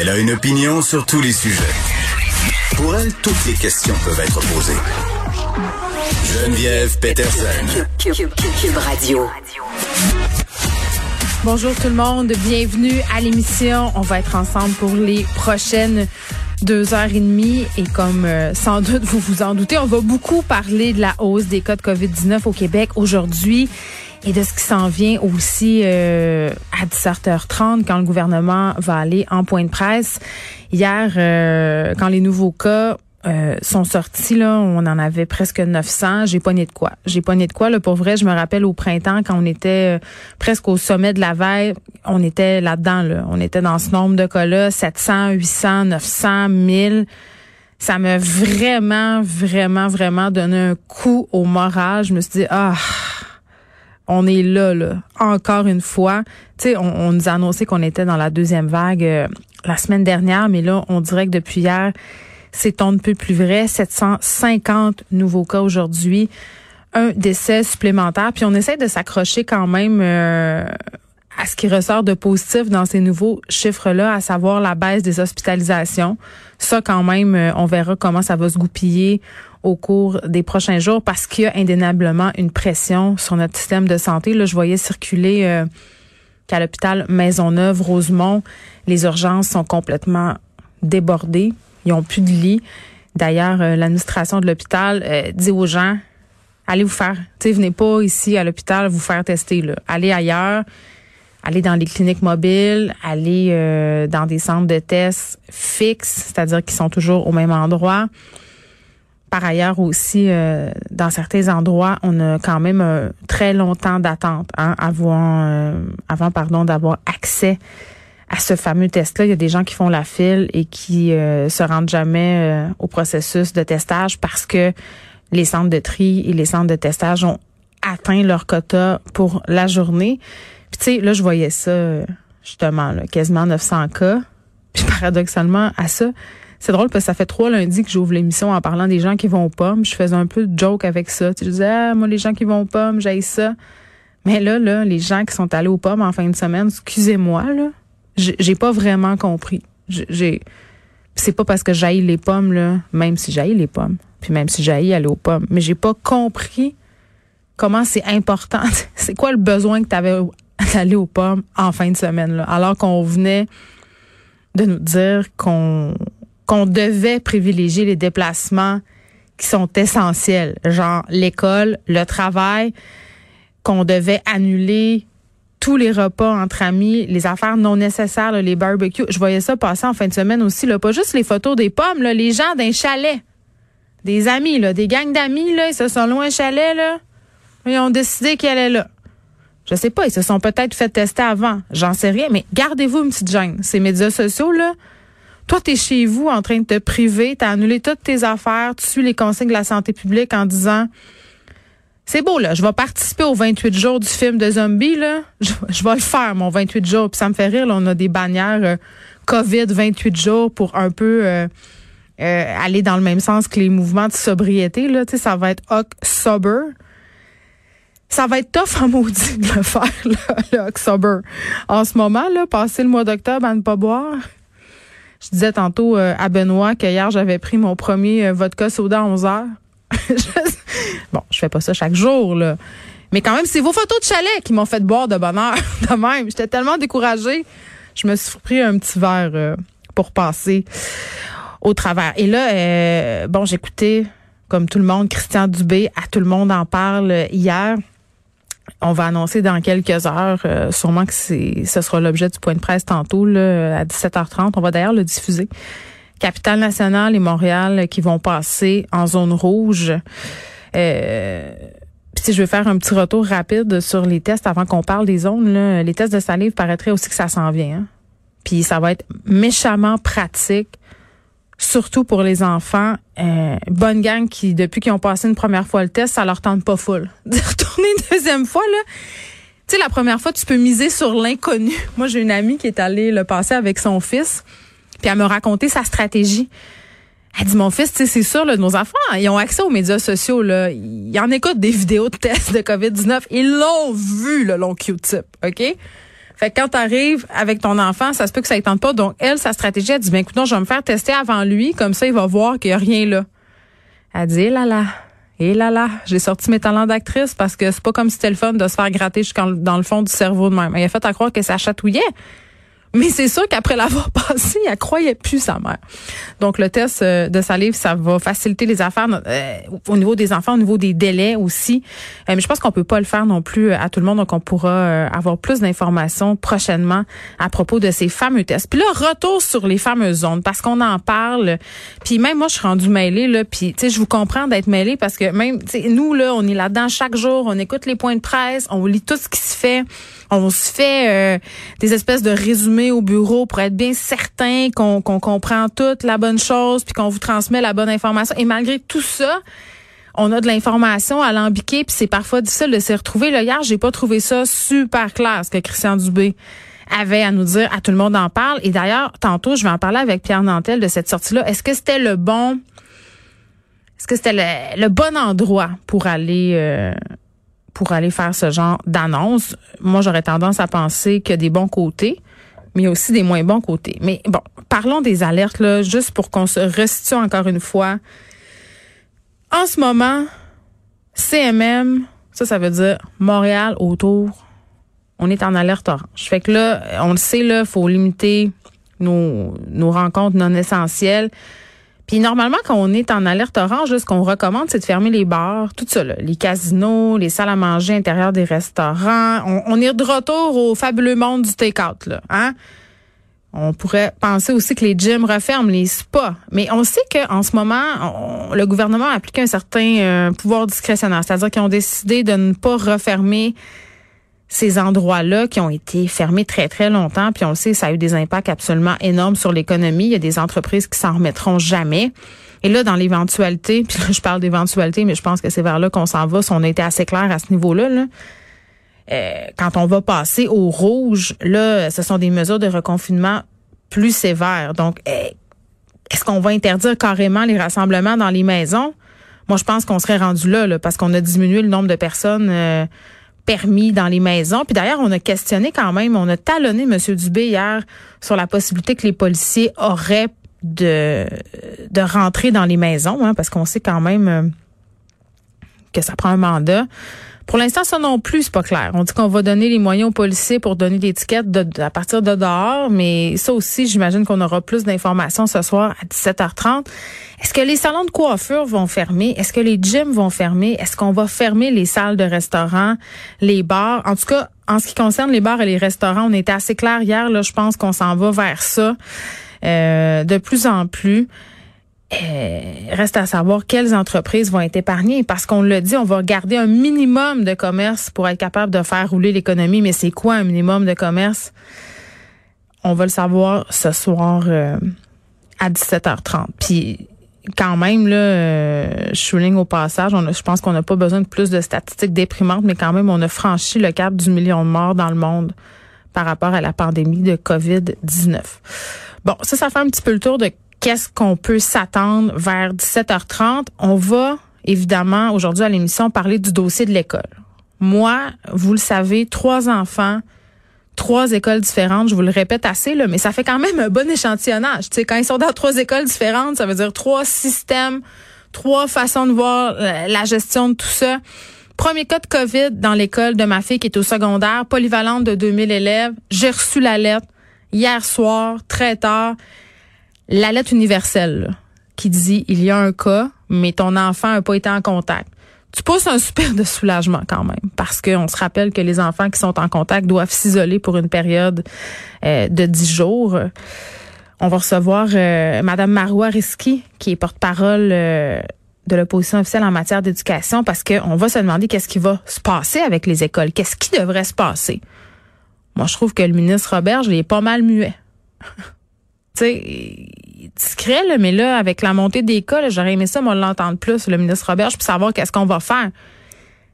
Elle a une opinion sur tous les sujets. Pour elle, toutes les questions peuvent être posées. Geneviève Peterson. Cube, Radio. Bonjour tout le monde, bienvenue à l'émission. On va être ensemble pour les prochaines deux heures et demie et comme euh, sans doute vous vous en doutez, on va beaucoup parler de la hausse des cas de COVID-19 au Québec aujourd'hui et de ce qui s'en vient aussi euh, à 17h30 quand le gouvernement va aller en point de presse. Hier, euh, quand les nouveaux cas euh, sont sortis, là, on en avait presque 900. J'ai pogné de quoi. J'ai pogné de quoi. Là, pour vrai, je me rappelle au printemps, quand on était presque au sommet de la veille, on était là-dedans. Là. On était dans ce nombre de cas-là, 700, 800, 900, 1000 ça m'a vraiment, vraiment, vraiment donné un coup au moral. Je me suis dit, ah, on est là, là, encore une fois. Tu sais, on, nous a annoncé qu'on était dans la deuxième vague euh, la semaine dernière, mais là, on dirait que depuis hier, c'est on ne peut plus vrai. 750 nouveaux cas aujourd'hui, un décès supplémentaire, puis on essaie de s'accrocher quand même euh, à ce qui ressort de positif dans ces nouveaux chiffres-là, à savoir la baisse des hospitalisations. Ça, quand même, euh, on verra comment ça va se goupiller au cours des prochains jours parce qu'il y a indéniablement une pression sur notre système de santé. Là, je voyais circuler euh, qu'à l'hôpital Maisonneuve, Rosemont, les urgences sont complètement débordées. Ils ont plus de lits. D'ailleurs, euh, l'administration de l'hôpital euh, dit aux gens allez vous faire, tu venez pas ici à l'hôpital vous faire tester. Allez ailleurs, allez dans les cliniques mobiles, allez dans des centres de tests fixes, c'est-à-dire qui sont toujours au même endroit. Par ailleurs aussi, euh, dans certains endroits, on a quand même un très longtemps d'attente hein, avant, euh, avant pardon, d'avoir accès à ce fameux test-là. Il y a des gens qui font la file et qui euh, se rendent jamais au processus de testage parce que les centres de tri et les centres de testage ont atteint leur quota pour la journée. Puis tu sais, là, je voyais ça justement, là, quasiment 900 cas. Puis paradoxalement, à ça, c'est drôle parce que ça fait trois lundis que j'ouvre l'émission en parlant des gens qui vont aux pommes. Je faisais un peu de joke avec ça. Tu disais, ah, moi, les gens qui vont aux pommes, j'aille ça. Mais là, là, les gens qui sont allés aux pommes en fin de semaine, excusez-moi, là, j'ai pas vraiment compris. J'ai, c'est pas parce que j'aille les pommes, là, même si j'aille les pommes, puis même si j'aille aller aux pommes, mais j'ai pas compris comment c'est important. c'est quoi le besoin que tu avais d'aller aux pommes en fin de semaine, là, alors qu'on venait de nous dire qu'on qu'on devait privilégier les déplacements qui sont essentiels, genre l'école, le travail, qu'on devait annuler tous les repas entre amis, les affaires non nécessaires, les barbecues. Je voyais ça passer en fin de semaine aussi, pas juste les photos des pommes, les gens d'un chalet, des amis, des gangs d'amis, ils se sont loin un chalet, là, ils ont décidé qu'elle est là. Je sais pas, ils se sont peut-être fait tester avant, j'en sais rien, mais gardez-vous une petite gêne. Ces médias sociaux, là, toi, tu es chez vous en train de te priver, tu as annulé toutes tes affaires, tu suis les consignes de la santé publique en disant c'est beau, là. Je vais participer aux 28 jours du film de zombie, là. Je, vais le faire, mon 28 jours. Puis ça me fait rire, là. On a des bannières euh, COVID 28 jours pour un peu euh, euh, aller dans le même sens que les mouvements de sobriété, là. Tu sais, ça va être Hoc Sober. Ça va être tough en maudit de le faire, là, le Hoc Sober. En ce moment, là, passer le mois d'octobre à ne pas boire. Je disais tantôt euh, à Benoît que hier, j'avais pris mon premier euh, vodka soda à 11 heures. bon, je fais pas ça chaque jour, là. Mais quand même, c'est vos photos de chalet qui m'ont fait boire de bonheur de même. J'étais tellement découragée. Je me suis pris un petit verre euh, pour passer au travers. Et là, bon, j'écoutais, comme tout le monde, Christian Dubé, à tout le monde en parle hier. On va annoncer dans quelques heures, euh, sûrement que ce sera l'objet du point de presse tantôt là, à 17h30. On va d'ailleurs le diffuser. Capitale nationale et Montréal qui vont passer en zone rouge. Euh, si je veux faire un petit retour rapide sur les tests avant qu'on parle des zones, les tests de salive paraîtraient aussi que ça s'en vient. Hein. Puis ça va être méchamment pratique surtout pour les enfants. Euh, bonne gang qui, depuis qu'ils ont passé une première fois le test, ça leur tente pas full. De retourner une deuxième fois, là. Tu sais, la première fois, tu peux miser sur l'inconnu. Moi, j'ai une amie qui est allée le passer avec son fils, puis elle me raconté sa stratégie. Elle dit, mon fils, c'est sûr, là, nos enfants, ils ont accès aux médias sociaux, là. Ils en écoutent des vidéos de tests de COVID-19. Ils l'ont vu, le long Q-tip, OK? Fait que quand t'arrives avec ton enfant, ça se peut que ça ne tente pas. Donc, elle, sa stratégie, elle dit, ben, écoute, non, je vais me faire tester avant lui, comme ça, il va voir qu'il n'y a rien là. Elle dit, eh là là, et eh là là, j'ai sorti mes talents d'actrice parce que c'est pas comme si c'était le fun de se faire gratter jusqu'en dans le fond du cerveau de même. Elle a fait à croire que ça chatouillait. Mais c'est sûr qu'après l'avoir passé, elle croyait plus sa mère. Donc le test euh, de salive, ça va faciliter les affaires euh, au niveau des enfants, au niveau des délais aussi. Euh, mais je pense qu'on peut pas le faire non plus à tout le monde, donc on pourra avoir plus d'informations prochainement à propos de ces fameux tests. Puis là, retour sur les fameuses zones parce qu'on en parle. Puis même moi, je suis rendue mêlée là. Puis tu sais, je vous comprends d'être mêlée parce que même nous là, on est là-dedans chaque jour, on écoute les points de presse, on lit tout ce qui se fait, on se fait des espèces de résumés au bureau pour être bien certain qu'on comprend toute la bonne chose puis qu'on vous transmet la bonne information. Et malgré tout ça, on a de l'information à l'ambiquer puis c'est parfois difficile de s'y retrouver. Là, hier, j'ai pas trouvé ça super clair ce que Christian Dubé avait à nous dire. À tout le monde en parle. Et d'ailleurs, tantôt, je vais en parler avec Pierre Nantel de cette sortie-là. Est-ce que c'était le bon, est-ce que c'était le, bon endroit pour aller euh, pour aller faire ce genre d'annonce? Moi, j'aurais tendance à penser qu'il y a des bons côtés mais aussi des moins bons côtés. Mais bon, parlons des alertes, juste pour qu'on se restitue encore une fois. En ce moment, CMM, ça, ça veut dire Montréal autour, on est en alerte orange. Fait que là, on le sait, là, faut limiter nos rencontres non essentielles. Puis normalement, quand on est en alerte orange, ce qu'on recommande, c'est de fermer les bars, tout ça, là, les casinos, les salles à manger intérieures des restaurants. On, est de retour au fabuleux monde du take-out, là, hein? On pourrait penser aussi que les gyms referment, les spas. Mais on sait qu'en ce moment, le gouvernement a appliqué un certain euh, pouvoir discrétionnaire, c'est-à-dire qu'ils ont décidé de ne pas refermer ces endroits-là qui ont été fermés très, très longtemps. Puis on le sait, ça a eu des impacts absolument énormes sur l'économie. Il y a des entreprises qui s'en remettront jamais. Et là, dans l'éventualité, puis là, je parle d'éventualité, mais je pense que c'est vers là qu'on s'en va, si on a été assez clair à ce niveau-là, là. Euh, quand on va passer au rouge, là, ce sont des mesures de reconfinement plus sévères. Donc, euh, est-ce qu'on va interdire carrément les rassemblements dans les maisons? Moi, je pense qu'on serait rendu là, là parce qu'on a diminué le nombre de personnes euh, permis dans les maisons. Puis d'ailleurs, on a questionné quand même, on a talonné M. Dubé hier sur la possibilité que les policiers auraient de, de rentrer dans les maisons, hein, parce qu'on sait quand même euh, que ça prend un mandat. Pour l'instant, ça non plus, c'est pas clair. On dit qu'on va donner les moyens aux policiers pour donner l'étiquette de, à partir de dehors, mais ça aussi, j'imagine qu'on aura plus d'informations ce soir à 17h30. Est-ce que les salons de coiffure vont fermer? Est-ce que les gyms vont fermer? Est-ce qu'on va fermer les salles de restaurants, les bars? En tout cas, en ce qui concerne les bars et les restaurants, on était assez clair hier. Là, je pense qu'on s'en va vers ça euh, de plus en plus. Euh, reste à savoir quelles entreprises vont être épargnées parce qu'on l'a dit, on va garder un minimum de commerce pour être capable de faire rouler l'économie. Mais c'est quoi un minimum de commerce? On va le savoir ce soir euh, à 17h30. Puis quand même, là, euh, je souligne au passage, on je pense qu'on n'a pas besoin de plus de statistiques déprimantes, mais quand même, on a franchi le cap du million de morts dans le monde par rapport à la pandémie de COVID-19. Bon, ça, ça fait un petit peu le tour de qu'est-ce qu'on peut s'attendre vers 17h30. On va évidemment aujourd'hui à l'émission parler du dossier de l'école. Moi, vous le savez, trois enfants, trois écoles différentes, je vous le répète assez, là, mais ça fait quand même un bon échantillonnage. Tu quand ils sont dans trois écoles différentes, ça veut dire trois systèmes, trois façons de voir la gestion de tout ça. Premier cas de COVID dans l'école de ma fille qui est au secondaire, polyvalente de 2000 élèves. J'ai reçu la lettre hier soir, très tard la lettre universelle qui dit il y a un cas, mais ton enfant n'a pas été en contact. Tu pousses un super de soulagement quand même, parce qu'on se rappelle que les enfants qui sont en contact doivent s'isoler pour une période euh, de dix jours. On va recevoir euh, Madame Marois Risky, qui est porte-parole euh, de l'opposition officielle en matière d'éducation, parce qu'on va se demander qu'est-ce qui va se passer avec les écoles, qu'est-ce qui devrait se passer? Moi, je trouve que le ministre Robert, je l'ai pas mal muet. sais, discret, là, mais là, avec la montée des cas, j'aurais aimé ça, moi, l'entendre plus, le ministre Robert, puis savoir qu'est-ce qu'on va faire.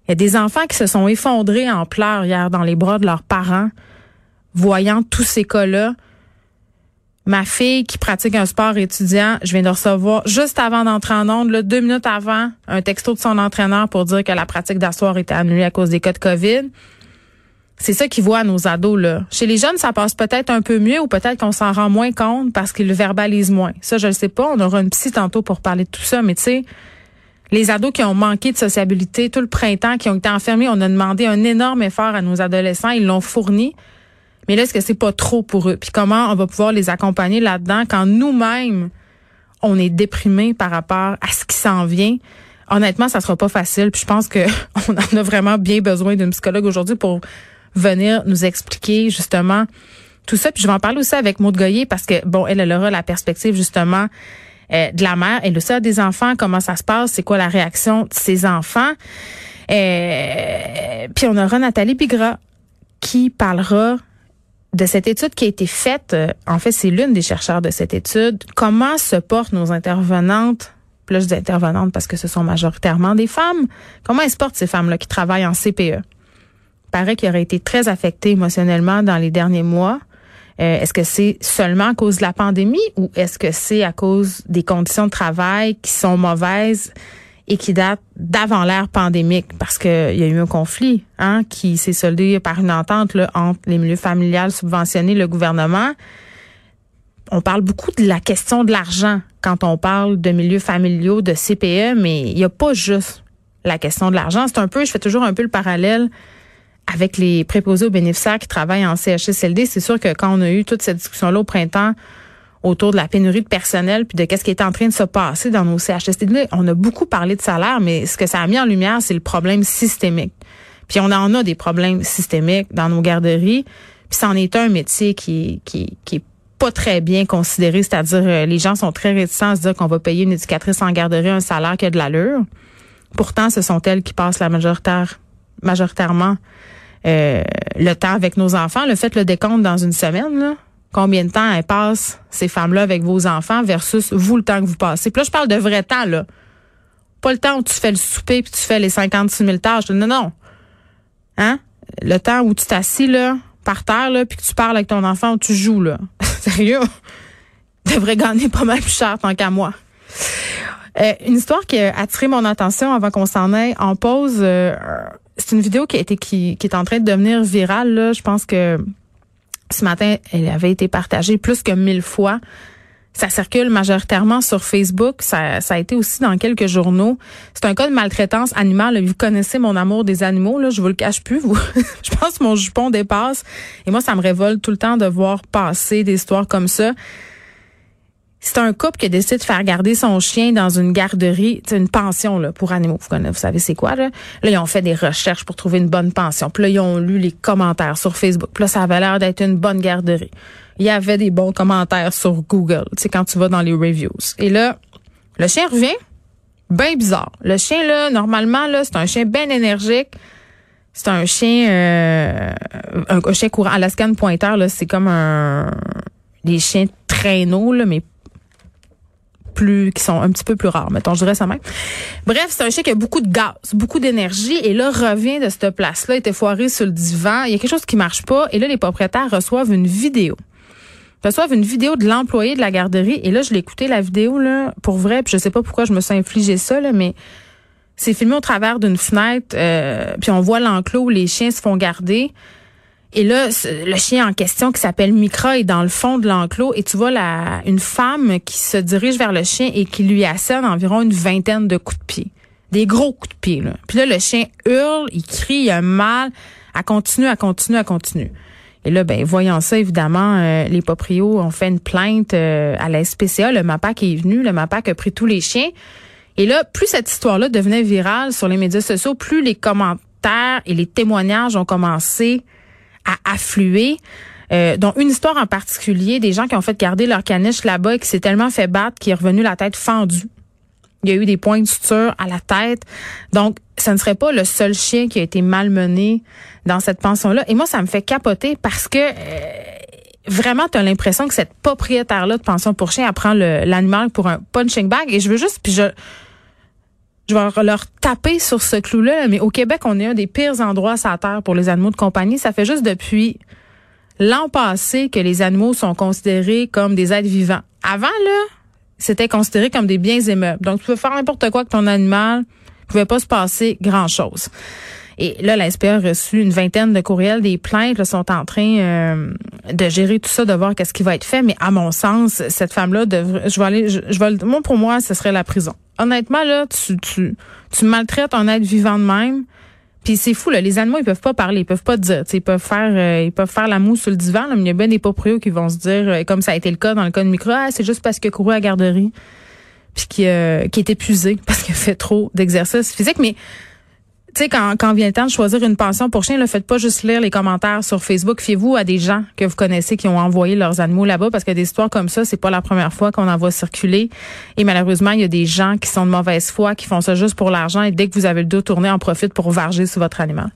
Il y a des enfants qui se sont effondrés en pleurs hier dans les bras de leurs parents, voyant tous ces cas-là. Ma fille qui pratique un sport étudiant, je viens de recevoir juste avant d'entrer en onde, deux minutes avant, un texto de son entraîneur pour dire que la pratique d'asseoir était annulée à cause des cas de COVID. C'est ça qu'ils voient nos ados, là. Chez les jeunes, ça passe peut-être un peu mieux ou peut-être qu'on s'en rend moins compte parce qu'ils le verbalisent moins. Ça, je ne sais pas. On aura une psy tantôt pour parler de tout ça, mais tu sais, les ados qui ont manqué de sociabilité tout le printemps, qui ont été enfermés, on a demandé un énorme effort à nos adolescents, ils l'ont fourni. Mais là, est-ce que c'est pas trop pour eux? Puis comment on va pouvoir les accompagner là-dedans quand nous-mêmes, on est déprimés par rapport à ce qui s'en vient? Honnêtement, ça sera pas facile. Puis je pense que on en a vraiment bien besoin d'une psychologue aujourd'hui pour venir nous expliquer justement tout ça. Puis je vais en parler aussi avec Maud Goyer parce que, bon, elle, elle aura la perspective justement euh, de la mère. Elle aussi a des enfants. Comment ça se passe? C'est quoi la réaction de ses enfants? Euh, puis on aura Nathalie Bigra qui parlera de cette étude qui a été faite, euh, en fait, c'est l'une des chercheurs de cette étude. Comment se portent nos intervenantes? Plus d'intervenantes parce que ce sont majoritairement des femmes. Comment elles se portent ces femmes-là qui travaillent en CPE? Paraît qu'ils auraient été très affectés émotionnellement dans les derniers mois. Euh, est-ce que c'est seulement à cause de la pandémie ou est-ce que c'est à cause des conditions de travail qui sont mauvaises et qui date d'avant l'ère pandémique? Parce qu'il y a eu un conflit hein, qui s'est soldé par une entente là, entre les milieux familiales subventionnés le gouvernement. On parle beaucoup de la question de l'argent quand on parle de milieux familiaux, de CPE, mais il n'y a pas juste la question de l'argent. C'est un peu, je fais toujours un peu le parallèle avec les préposés aux bénéficiaires qui travaillent en CHSLD. C'est sûr que quand on a eu toute cette discussion-là au printemps, autour de la pénurie de personnel puis de qu'est-ce qui est en train de se passer dans nos CHSLD. On a beaucoup parlé de salaire, mais ce que ça a mis en lumière, c'est le problème systémique. Puis on en a des problèmes systémiques dans nos garderies. Puis c'en est un métier qui, qui, qui est pas très bien considéré, c'est-à-dire euh, les gens sont très réticents à se dire qu'on va payer une éducatrice en garderie un salaire qui a de l'allure. Pourtant, ce sont elles qui passent la majoritaire, majoritairement euh, le temps avec nos enfants. Le fait le décompte dans une semaine, là, combien de temps elles passent, ces femmes-là, avec vos enfants versus vous, le temps que vous passez. Puis là, je parle de vrai temps, là. Pas le temps où tu fais le souper puis tu fais les 56 000 tâches. Non, non. Hein? Le temps où tu t'assis, là, par terre, là, puis que tu parles avec ton enfant ou tu joues, là. Sérieux? Tu devrais gagner pas mal plus cher tant qu'à moi. Euh, une histoire qui a attiré mon attention avant qu'on s'en aille en pause. Euh, c'est une vidéo qui a été est en train de devenir virale. Là. Je pense que ce matin, elle avait été partagée plus que mille fois. Ça circule majoritairement sur Facebook. Ça, ça a été aussi dans quelques journaux. C'est un cas de maltraitance animale. Vous connaissez mon amour des animaux. Là, je vous le cache plus. Vous. je pense que mon jupon dépasse. Et moi, ça me révolte tout le temps de voir passer des histoires comme ça. C'est un couple qui a décidé de faire garder son chien dans une garderie, c'est une pension là, pour animaux. Vous, connaissez, vous savez c'est quoi là? Là, ils ont fait des recherches pour trouver une bonne pension. Puis là, ils ont lu les commentaires sur Facebook. Puis là, ça avait l'air d'être une bonne garderie. Il y avait des bons commentaires sur Google, tu sais, quand tu vas dans les reviews. Et là, le chien revient, bien bizarre. Le chien, là, normalement, là, c'est un chien bien énergique. C'est un chien, euh, un, chien courant. Alaskan Pointer, là, c'est comme un, des chiens traîneaux, là, mais plus, qui sont un petit peu plus rares, mettons, je dirais ça même. Bref, c'est un chien qui a beaucoup de gaz, beaucoup d'énergie, et là, revient de cette place-là, était foiré sur le divan, il y a quelque chose qui marche pas, et là, les propriétaires reçoivent une vidéo. Reçoivent une vidéo de l'employé de la garderie, et là, je l'ai écouté, la vidéo, pour vrai, puis je sais pas pourquoi je me suis infligé ça, mais c'est filmé au travers d'une fenêtre, euh, puis on voit l'enclos où les chiens se font garder. Et là, le chien en question qui s'appelle Micra est dans le fond de l'enclos et tu vois la, une femme qui se dirige vers le chien et qui lui assène environ une vingtaine de coups de pied. Des gros coups de pied. Là. Puis là, le chien hurle, il crie, il a mal. À continue, à continue, à continue. Et là, ben, voyant ça, évidemment, euh, les proprios ont fait une plainte euh, à la SPCA. Le MAPAC est venu. Le MAPAC a pris tous les chiens. Et là, plus cette histoire-là devenait virale sur les médias sociaux, plus les commentaires et les témoignages ont commencé à affluer. Euh, dont une histoire en particulier, des gens qui ont fait garder leur caniche là-bas et qui s'est tellement fait battre qu'il est revenu la tête fendue. Il y a eu des points de suture à la tête. Donc, ce ne serait pas le seul chien qui a été malmené dans cette pension-là. Et moi, ça me fait capoter parce que euh, vraiment, tu as l'impression que cette propriétaire-là de pension pour chien apprend l'animal pour un punching bag. Et je veux juste, puis je, je vais leur taper sur ce clou-là, mais au Québec, on est un des pires endroits sur terre pour les animaux de compagnie. Ça fait juste depuis l'an passé que les animaux sont considérés comme des êtres vivants. Avant, là, c'était considéré comme des biens immeubles. Donc, tu peux faire n'importe quoi avec ton animal. Il pouvait pas se passer grand-chose. Et là, la a reçu une vingtaine de courriels, des plaintes, là, sont en train euh, de gérer tout ça, de voir qu'est-ce qui va être fait. Mais à mon sens, cette femme-là devrait, je vais aller, je, vais, moi pour moi, ce serait la prison. Honnêtement, là, tu, tu, tu maltraites un être vivant de même. Puis c'est fou là, les animaux ils peuvent pas parler, ils peuvent pas dire, ils peuvent faire euh, ils peuvent faire la mousse sur le divan, mais il y a bien des proprios qui vont se dire euh, comme ça a été le cas dans le cas de micro, ah, c'est juste parce que couru à garderie puis qui qui est épuisé parce qu'il fait trop d'exercice physique mais tu sais, quand, quand vient le temps de choisir une pension pour chien, ne faites pas juste lire les commentaires sur Facebook. Fiez-vous à des gens que vous connaissez qui ont envoyé leurs animaux là-bas parce que des histoires comme ça, c'est pas la première fois qu'on en voit circuler. Et malheureusement, il y a des gens qui sont de mauvaise foi, qui font ça juste pour l'argent et dès que vous avez le dos tourné, en profite pour varger sur votre animal.